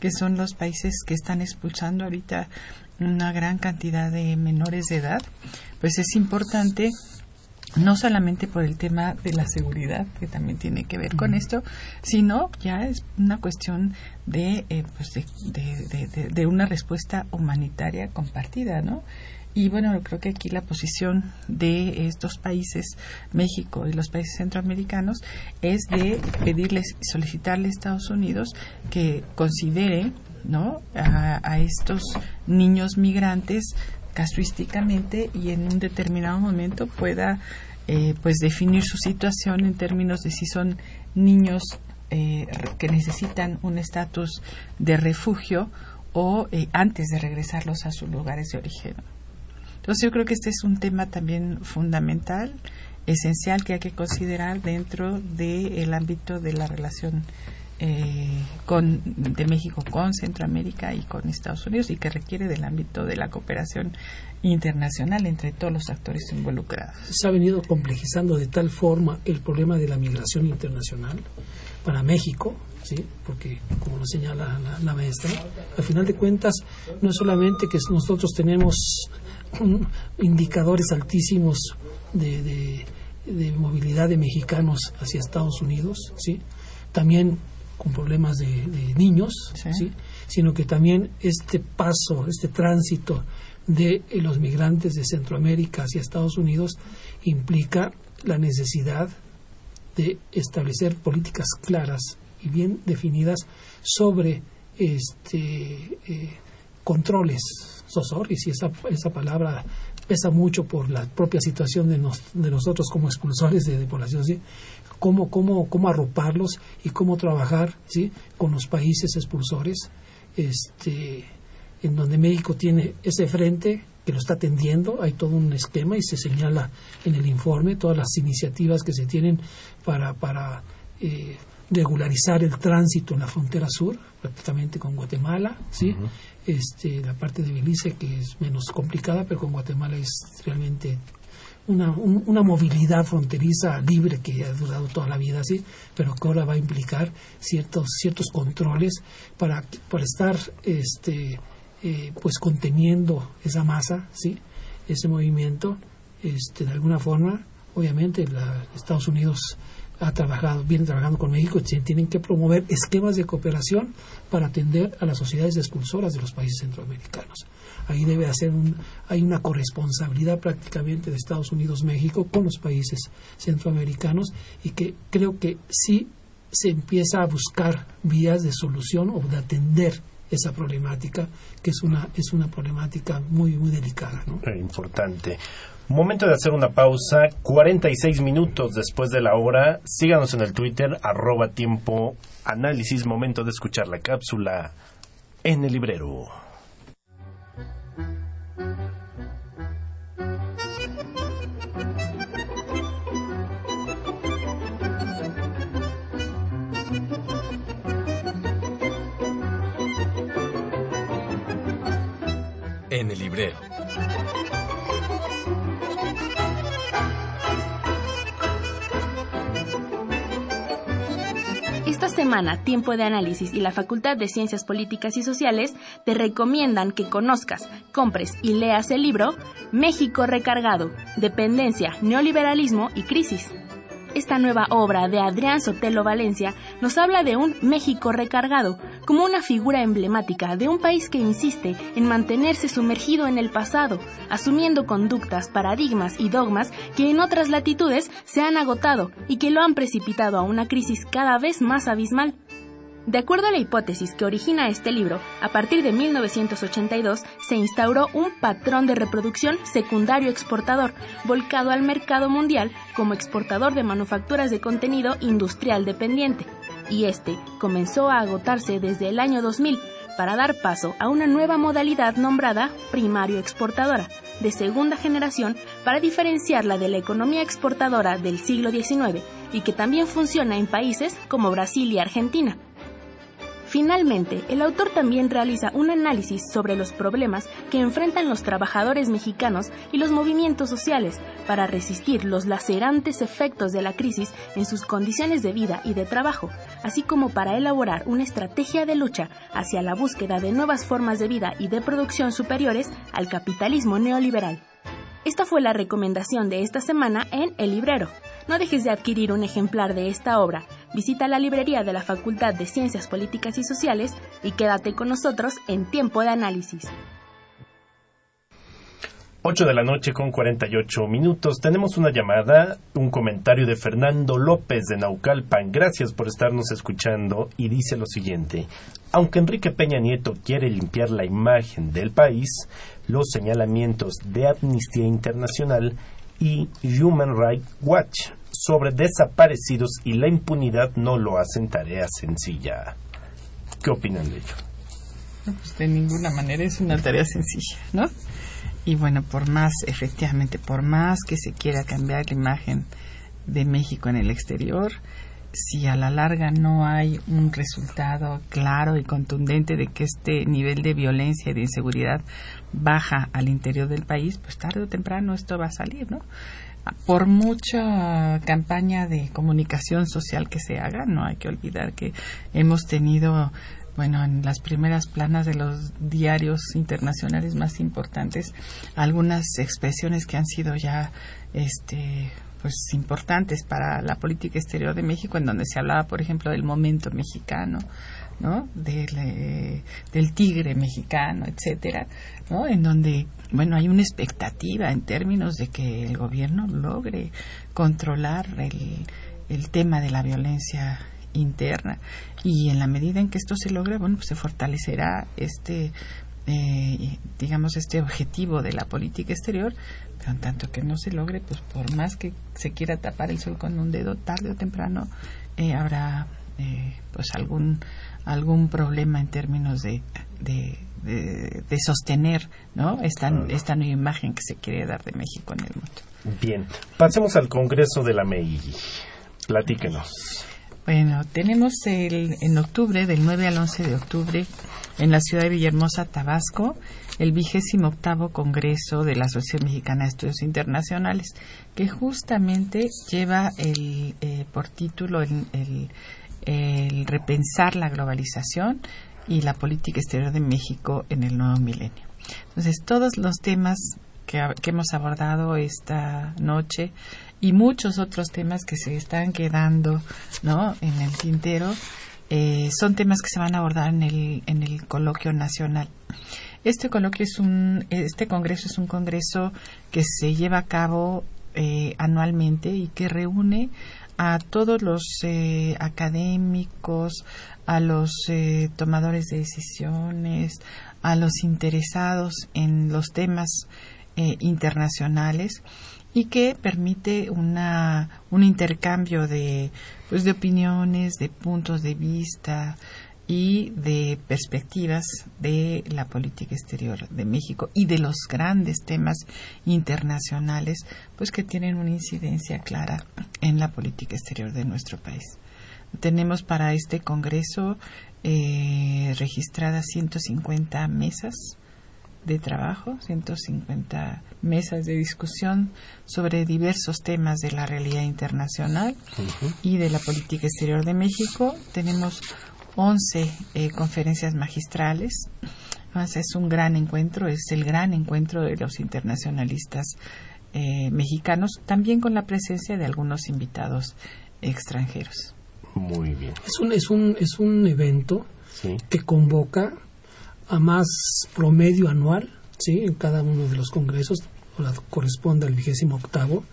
Que son los países que están expulsando ahorita una gran cantidad de menores de edad, pues es importante no solamente por el tema de la seguridad, que también tiene que ver con esto, sino ya es una cuestión de, eh, pues de, de, una respuesta humanitaria compartida, ¿no? Y bueno, creo que aquí la posición de estos países, México y los países centroamericanos, es de pedirles, solicitarle a Estados Unidos que considere a, estos niños migrantes casuísticamente y en un determinado momento pueda eh, pues definir su situación en términos de si son niños eh, que necesitan un estatus de refugio o eh, antes de regresarlos a sus lugares de origen. Entonces yo creo que este es un tema también fundamental, esencial que hay que considerar dentro del ámbito de la relación eh, con, de México con Centroamérica y con Estados Unidos y que requiere del ámbito de la cooperación internacional entre todos los actores involucrados. Se ha venido complejizando de tal forma el problema de la migración internacional para México, ¿sí? porque como lo señala la, maestra, al final de cuentas no es solamente que nosotros tenemos indicadores altísimos de, movilidad de mexicanos hacia Estados Unidos, ¿sí? también con problemas de, niños, ¿sí? sino que también este paso, este tránsito de los migrantes de Centroamérica hacia Estados Unidos implica la necesidad de establecer políticas claras y bien definidas sobre este eh, controles sosorris y esa, esa palabra pesa mucho por la propia situación de, de nosotros como expulsores de, población, ¿sí? Cómo, cómo, cómo arroparlos y cómo trabajar ¿sí? con los países expulsores, este, en donde México tiene ese frente que lo está atendiendo, hay todo un esquema y se señala en el informe todas las iniciativas que se tienen para, para eh, regularizar el tránsito en la frontera sur, prácticamente con Guatemala, ¿sí? Este, la parte de Belice que es menos complicada, pero con Guatemala es realmente una, una movilidad fronteriza libre que ha durado toda la vida así, pero que ahora va a implicar ciertos, ciertos controles para, para estar este, eh, pues conteniendo esa masa, ¿sí? ese movimiento, este, de alguna forma, obviamente la, Estados Unidos ha trabajado, viene trabajando con México, tienen que promover esquemas de cooperación para atender a las sociedades expulsoras de los países centroamericanos. Ahí debe hacer un, hay una corresponsabilidad prácticamente de Estados Unidos México con los países centroamericanos y que creo que sí se empieza a buscar vías de solución o de atender esa problemática que es una es una problemática muy muy delicada. Importante. Momento de hacer una pausa, 46 minutos después de la hora. Síganos en el Twitter, arroba tiempo análisis. Momento de escuchar la cápsula en el librero. En el librero. Semana, Tiempo de Análisis y la Facultad de Ciencias Políticas y Sociales te recomiendan que conozcas, compres y leas el libro México Recargado, Dependencia, Neoliberalismo y Crisis esta nueva obra de Adrián Sotelo Valencia nos habla de un México recargado, como una figura emblemática de un país que insiste en mantenerse sumergido en el pasado, asumiendo conductas, paradigmas y dogmas que en otras latitudes se han agotado y que lo han precipitado a una crisis cada vez más abismal. De acuerdo a la hipótesis que origina este libro, a partir de 1982 se instauró un patrón de reproducción secundario exportador, volcado al mercado mundial como exportador de manufacturas de contenido industrial dependiente, y este comenzó a agotarse desde el año 2000 para dar paso a una nueva modalidad nombrada primario exportadora, de segunda generación para diferenciarla de la economía exportadora del siglo XIX y que también funciona en países como Brasil y Argentina Finalmente, el autor también realiza un análisis sobre los problemas que enfrentan los trabajadores mexicanos y los movimientos sociales para resistir los lacerantes efectos de la crisis en sus condiciones de vida y de trabajo, así como para elaborar una estrategia de lucha hacia la búsqueda de nuevas formas de vida y de producción superiores al capitalismo neoliberal. Esta fue la recomendación de esta semana en El Librero. No dejes de adquirir un ejemplar de esta obra. Visita la librería de la Facultad de Ciencias Políticas y Sociales y quédate con nosotros en Tiempo de Análisis. 8 de la noche con 48 minutos. Tenemos una llamada, un comentario de Fernando López de Naucalpan. Gracias por estarnos escuchando y dice lo siguiente. Aunque Enrique Peña Nieto quiere limpiar la imagen del país, los señalamientos de Amnistía Internacional y Human Rights Watch sobre desaparecidos y la impunidad no lo hacen tarea sencilla. ¿Qué opinan de ello? Pues de ninguna manera es una tarea sencilla, ¿no? Y bueno, por más, efectivamente, por más que se quiera cambiar la imagen de México en el exterior, si a la larga no hay un resultado claro y contundente de que este nivel de violencia y de inseguridad baja al interior del país, pues tarde o temprano esto va a salir, ¿no? Por mucha campaña de comunicación social que se haga, no hay que olvidar que hemos tenido bueno, en las primeras planas de los diarios internacionales más importantes, algunas expresiones que han sido ya este pues importantes para la política exterior de México, en donde se hablaba, por ejemplo, del momento mexicano, ¿no? Del, eh, tigre mexicano, etcétera, ¿no? En donde, bueno, hay una expectativa en términos de que el gobierno logre controlar el, el tema de la violencia interna y en la medida en que esto se logre, bueno, pues se fortalecerá este, eh, digamos, este objetivo de la política exterior, pero en tanto que no se logre, pues por más que se quiera tapar el sol con un dedo, tarde o temprano eh, habrá eh, pues algún algún problema en términos de, de, de, sostener ¿no? esta, esta nueva imagen que se quiere dar de México en el mundo. Bien, pasemos al Congreso de la MEI. Platíquenos. Bueno, tenemos el, en octubre, del 9 al 11 de octubre, en la ciudad de Villahermosa, Tabasco, el vigésimo octavo Congreso de la Asociación Mexicana de Estudios Internacionales, que justamente lleva el, eh, por título el, repensar la globalización y la política exterior de México en el nuevo milenio. Entonces, todos los temas que hemos abordado esta noche y muchos otros temas que se están quedando ¿no? en el tintero eh, son temas que se van a abordar en el, en el coloquio nacional. Este coloquio es un, este congreso es un congreso que se lleva a cabo eh, anualmente y que reúne a todos los eh, académicos, a los tomadores de decisiones, a los interesados en los temas internacionales y que permite una, un intercambio de, pues, de opiniones, de puntos de vista y de perspectivas de la política exterior de México y de los grandes temas internacionales pues que tienen una incidencia clara en la política exterior de nuestro país. Tenemos para este congreso eh, registradas 150 mesas de trabajo, 150 mesas de discusión sobre diversos temas de la realidad internacional y de la política exterior de México. Tenemos 11 eh, conferencias magistrales. es un gran encuentro, es el gran encuentro de los internacionalistas eh, mexicanos, también con la presencia de algunos invitados extranjeros. Muy bien. Es un, es un, es un evento que convoca a más promedio anual, ¿sí? en cada uno de los congresos, corresponde al vigésimo octavo,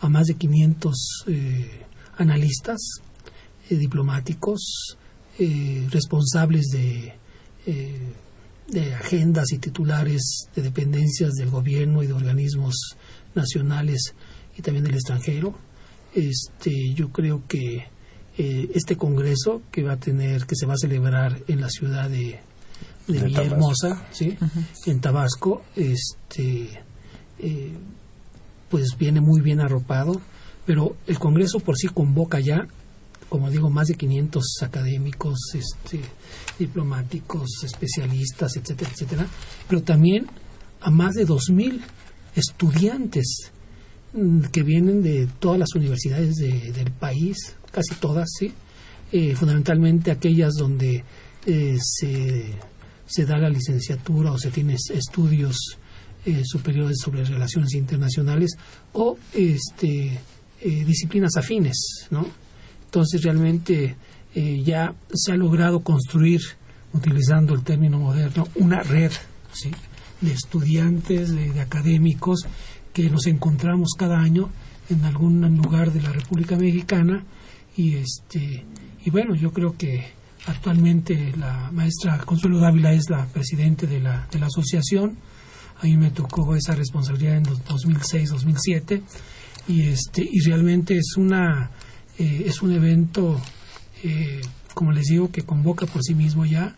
a más de 500 eh, analistas, eh, diplomáticos, eh, responsables de, de agendas y titulares de dependencias del gobierno y de organismos nacionales y también del extranjero. Este, yo creo que este congreso que va a tener, que se va a celebrar en la ciudad de de, Villahermosa, ¿sí? en Tabasco, este, eh, pues viene muy bien arropado, pero el Congreso por sí convoca ya, como digo, más de 500 académicos, este, diplomáticos, especialistas, etcétera, etcétera, pero también a más de 2.000 estudiantes mm, que vienen de todas las universidades del país, casi todas, sí, eh, fundamentalmente aquellas donde eh, se se da la licenciatura o se tiene estudios eh, superiores sobre relaciones internacionales o este, eh, disciplinas afines, ¿no? Entonces realmente eh, ya se ha logrado construir, utilizando el término moderno, una red, de estudiantes, de, académicos, que nos encontramos cada año en algún lugar de la República Mexicana y este y bueno yo creo que actualmente la maestra Consuelo Dávila es la presidente de la, de la asociación. A mí me tocó esa responsabilidad en 2006 2007 y este y realmente es una eh, es un evento eh, como les digo que convoca por sí mismo ya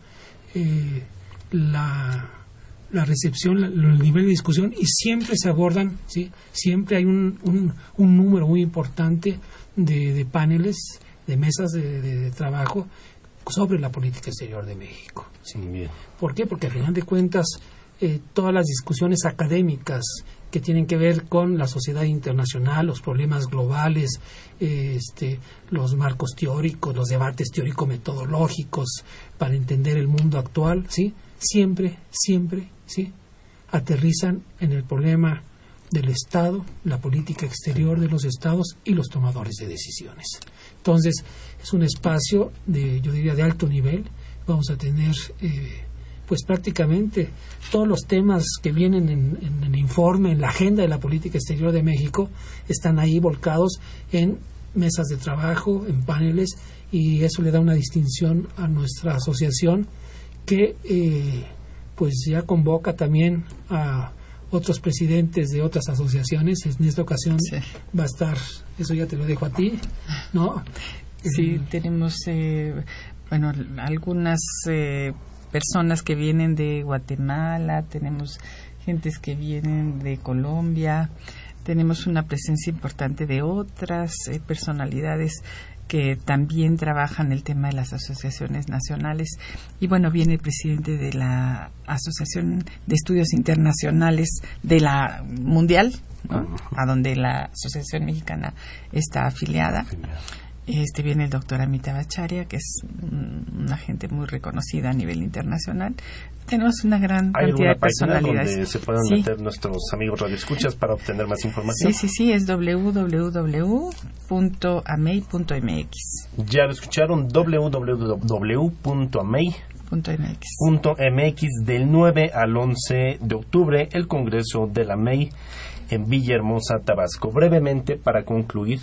eh, la, la recepción, el nivel de discusión. Y siempre se abordan, ¿sí? siempre hay un, un, número muy importante de, de paneles, de mesas de, trabajo sobre la política exterior de México. ¿sí? ¿Por qué? Porque al final de cuentas eh, todas las discusiones académicas que tienen que ver con la sociedad internacional, los problemas globales, este, los marcos teóricos, los debates teórico-metodológicos para entender el mundo actual, ¿sí? Siempre, siempre, ¿sí? Aterrizan en el problema del Estado, la política exterior de los Estados y los tomadores de decisiones. Entonces, es un espacio de, yo diría, de alto nivel. Vamos a tener eh, pues prácticamente todos los temas que vienen en, el informe, en la agenda de la política exterior de México, están ahí volcados en mesas de trabajo, en paneles, y eso le da una distinción a nuestra asociación que eh, pues ya convoca también a otros presidentes de otras asociaciones. En esta ocasión va a estar, eso ya te lo dejo a ti, ¿no? Sí, tenemos, eh, bueno, algunas eh, personas que vienen de Guatemala, tenemos gentes que vienen de Colombia, tenemos una presencia importante de otras eh, personalidades que también trabajan el tema de las asociaciones nacionales. Y bueno, viene el presidente de la Asociación de Estudios Internacionales de la Mundial, a donde la Asociación Mexicana está afiliada. Este viene el doctor Amita Bacharia, que es una gente muy reconocida a nivel internacional. Tenemos una gran cantidad de personalidades. donde se puedan meter nuestros amigos radioescuchas para obtener más información? Sí, sí, sí, es www.amei.mx. Ya lo escucharon, www.amei.mx. Del 9 al 11 de octubre, el Congreso de la MEI en Villahermosa, Tabasco. Brevemente, para concluir,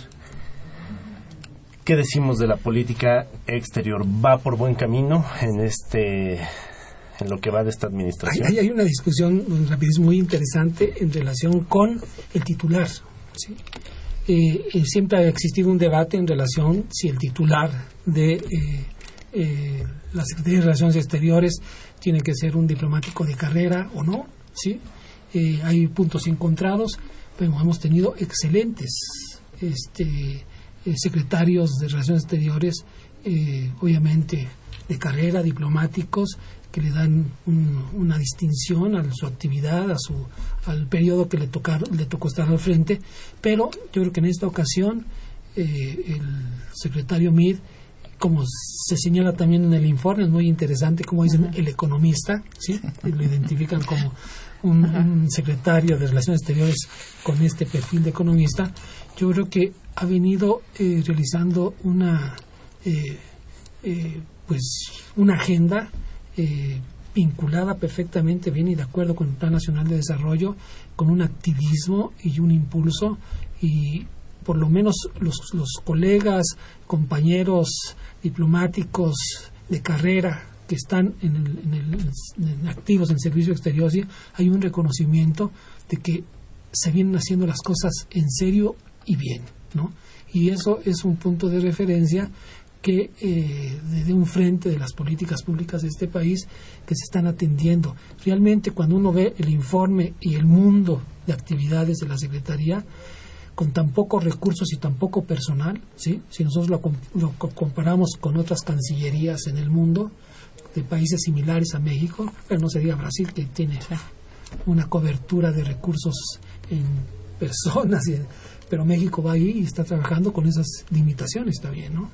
¿Qué decimos de la política exterior? ¿Va por buen camino en este en lo que va de esta administración? Hay, hay una discusión muy interesante en relación con el titular. Eh, eh, siempre ha existido un debate en relación si el titular de eh, la Secretaría de Relaciones Exteriores tiene que ser un diplomático de carrera o no. ¿sí? hay puntos encontrados, pero hemos tenido excelentes este, eh, secretarios de Relaciones Exteriores, eh, obviamente de carrera, diplomáticos, que le dan una distinción a su actividad, a su, al periodo que le, le tocó estar al frente, pero yo creo que en esta ocasión eh, el secretario Mid, como se señala también en el informe, es muy interesante, como dicen el economista, ¿sí? lo identifican como un, un, secretario de Relaciones Exteriores con este perfil de economista, yo creo que ha venido eh, realizando una eh, eh, pues una agenda vinculada perfectamente bien y de acuerdo con el Plan Nacional de Desarrollo, con un activismo y un impulso y por lo menos los, los colegas, compañeros diplomáticos de carrera que están en el, activos en servicio exterior, hay un reconocimiento de que se vienen haciendo las cosas en serio y bien. ¿No? Y eso es un punto de referencia que eh, desde un frente de las políticas públicas de este país que se están atendiendo. Realmente cuando uno ve el informe y el mundo de actividades de la Secretaría, con tan pocos recursos y tan poco personal, ¿sí? si nosotros lo, comparamos con otras cancillerías en el mundo, de países similares a México, pero no sería Brasil, que tiene una cobertura de recursos en personas y pero México va ahí y está trabajando con esas limitaciones, está bien, ¿no?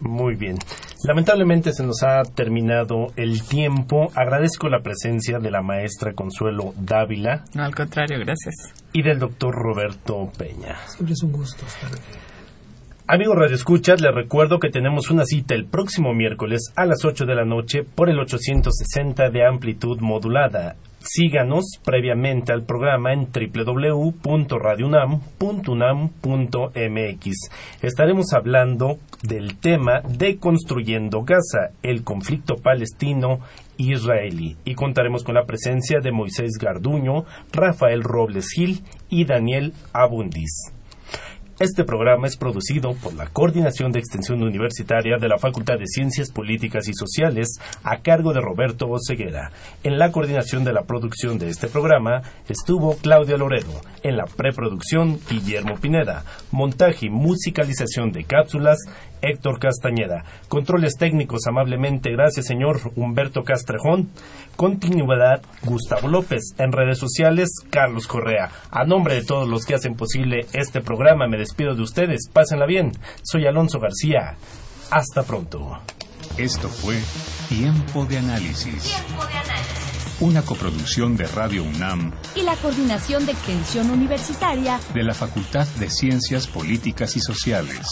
Muy bien. Lamentablemente se nos ha terminado el tiempo. Agradezco la presencia de la maestra Consuelo Dávila. No, al contrario, gracias. Y del doctor Roberto Peña. Siempre es un gusto estar aquí. Amigos Radio Escuchas, les recuerdo que tenemos una cita el próximo miércoles a las 8 de la noche por el 860 de amplitud modulada Síganos previamente al programa en www.radiounam.unam.mx. Estaremos hablando del tema de Construyendo Gaza, el conflicto palestino-israelí, y contaremos con la presencia de Moisés Garduño, Rafael Robles Gil y Daniel Abundis. Este programa es producido por la Coordinación de Extensión Universitaria de la Facultad de Ciencias Políticas y Sociales a cargo de Roberto Oceguera. En la coordinación de la producción de este programa estuvo Claudia Loredo. En la preproducción, Guillermo Pineda. Montaje y musicalización de cápsulas, Héctor Castañeda. Controles técnicos, amablemente, gracias señor Humberto Castrejón. Continuidad, Gustavo López. En redes sociales, Carlos Correa. A nombre de todos los que hacen posible este programa, me despido de ustedes. Pásenla bien. Soy Alonso García. Hasta pronto. Esto fue Tiempo de Análisis. Tiempo de análisis. Una coproducción de Radio UNAM Y la Coordinación de Extensión Universitaria de la Facultad de Ciencias Políticas y Sociales.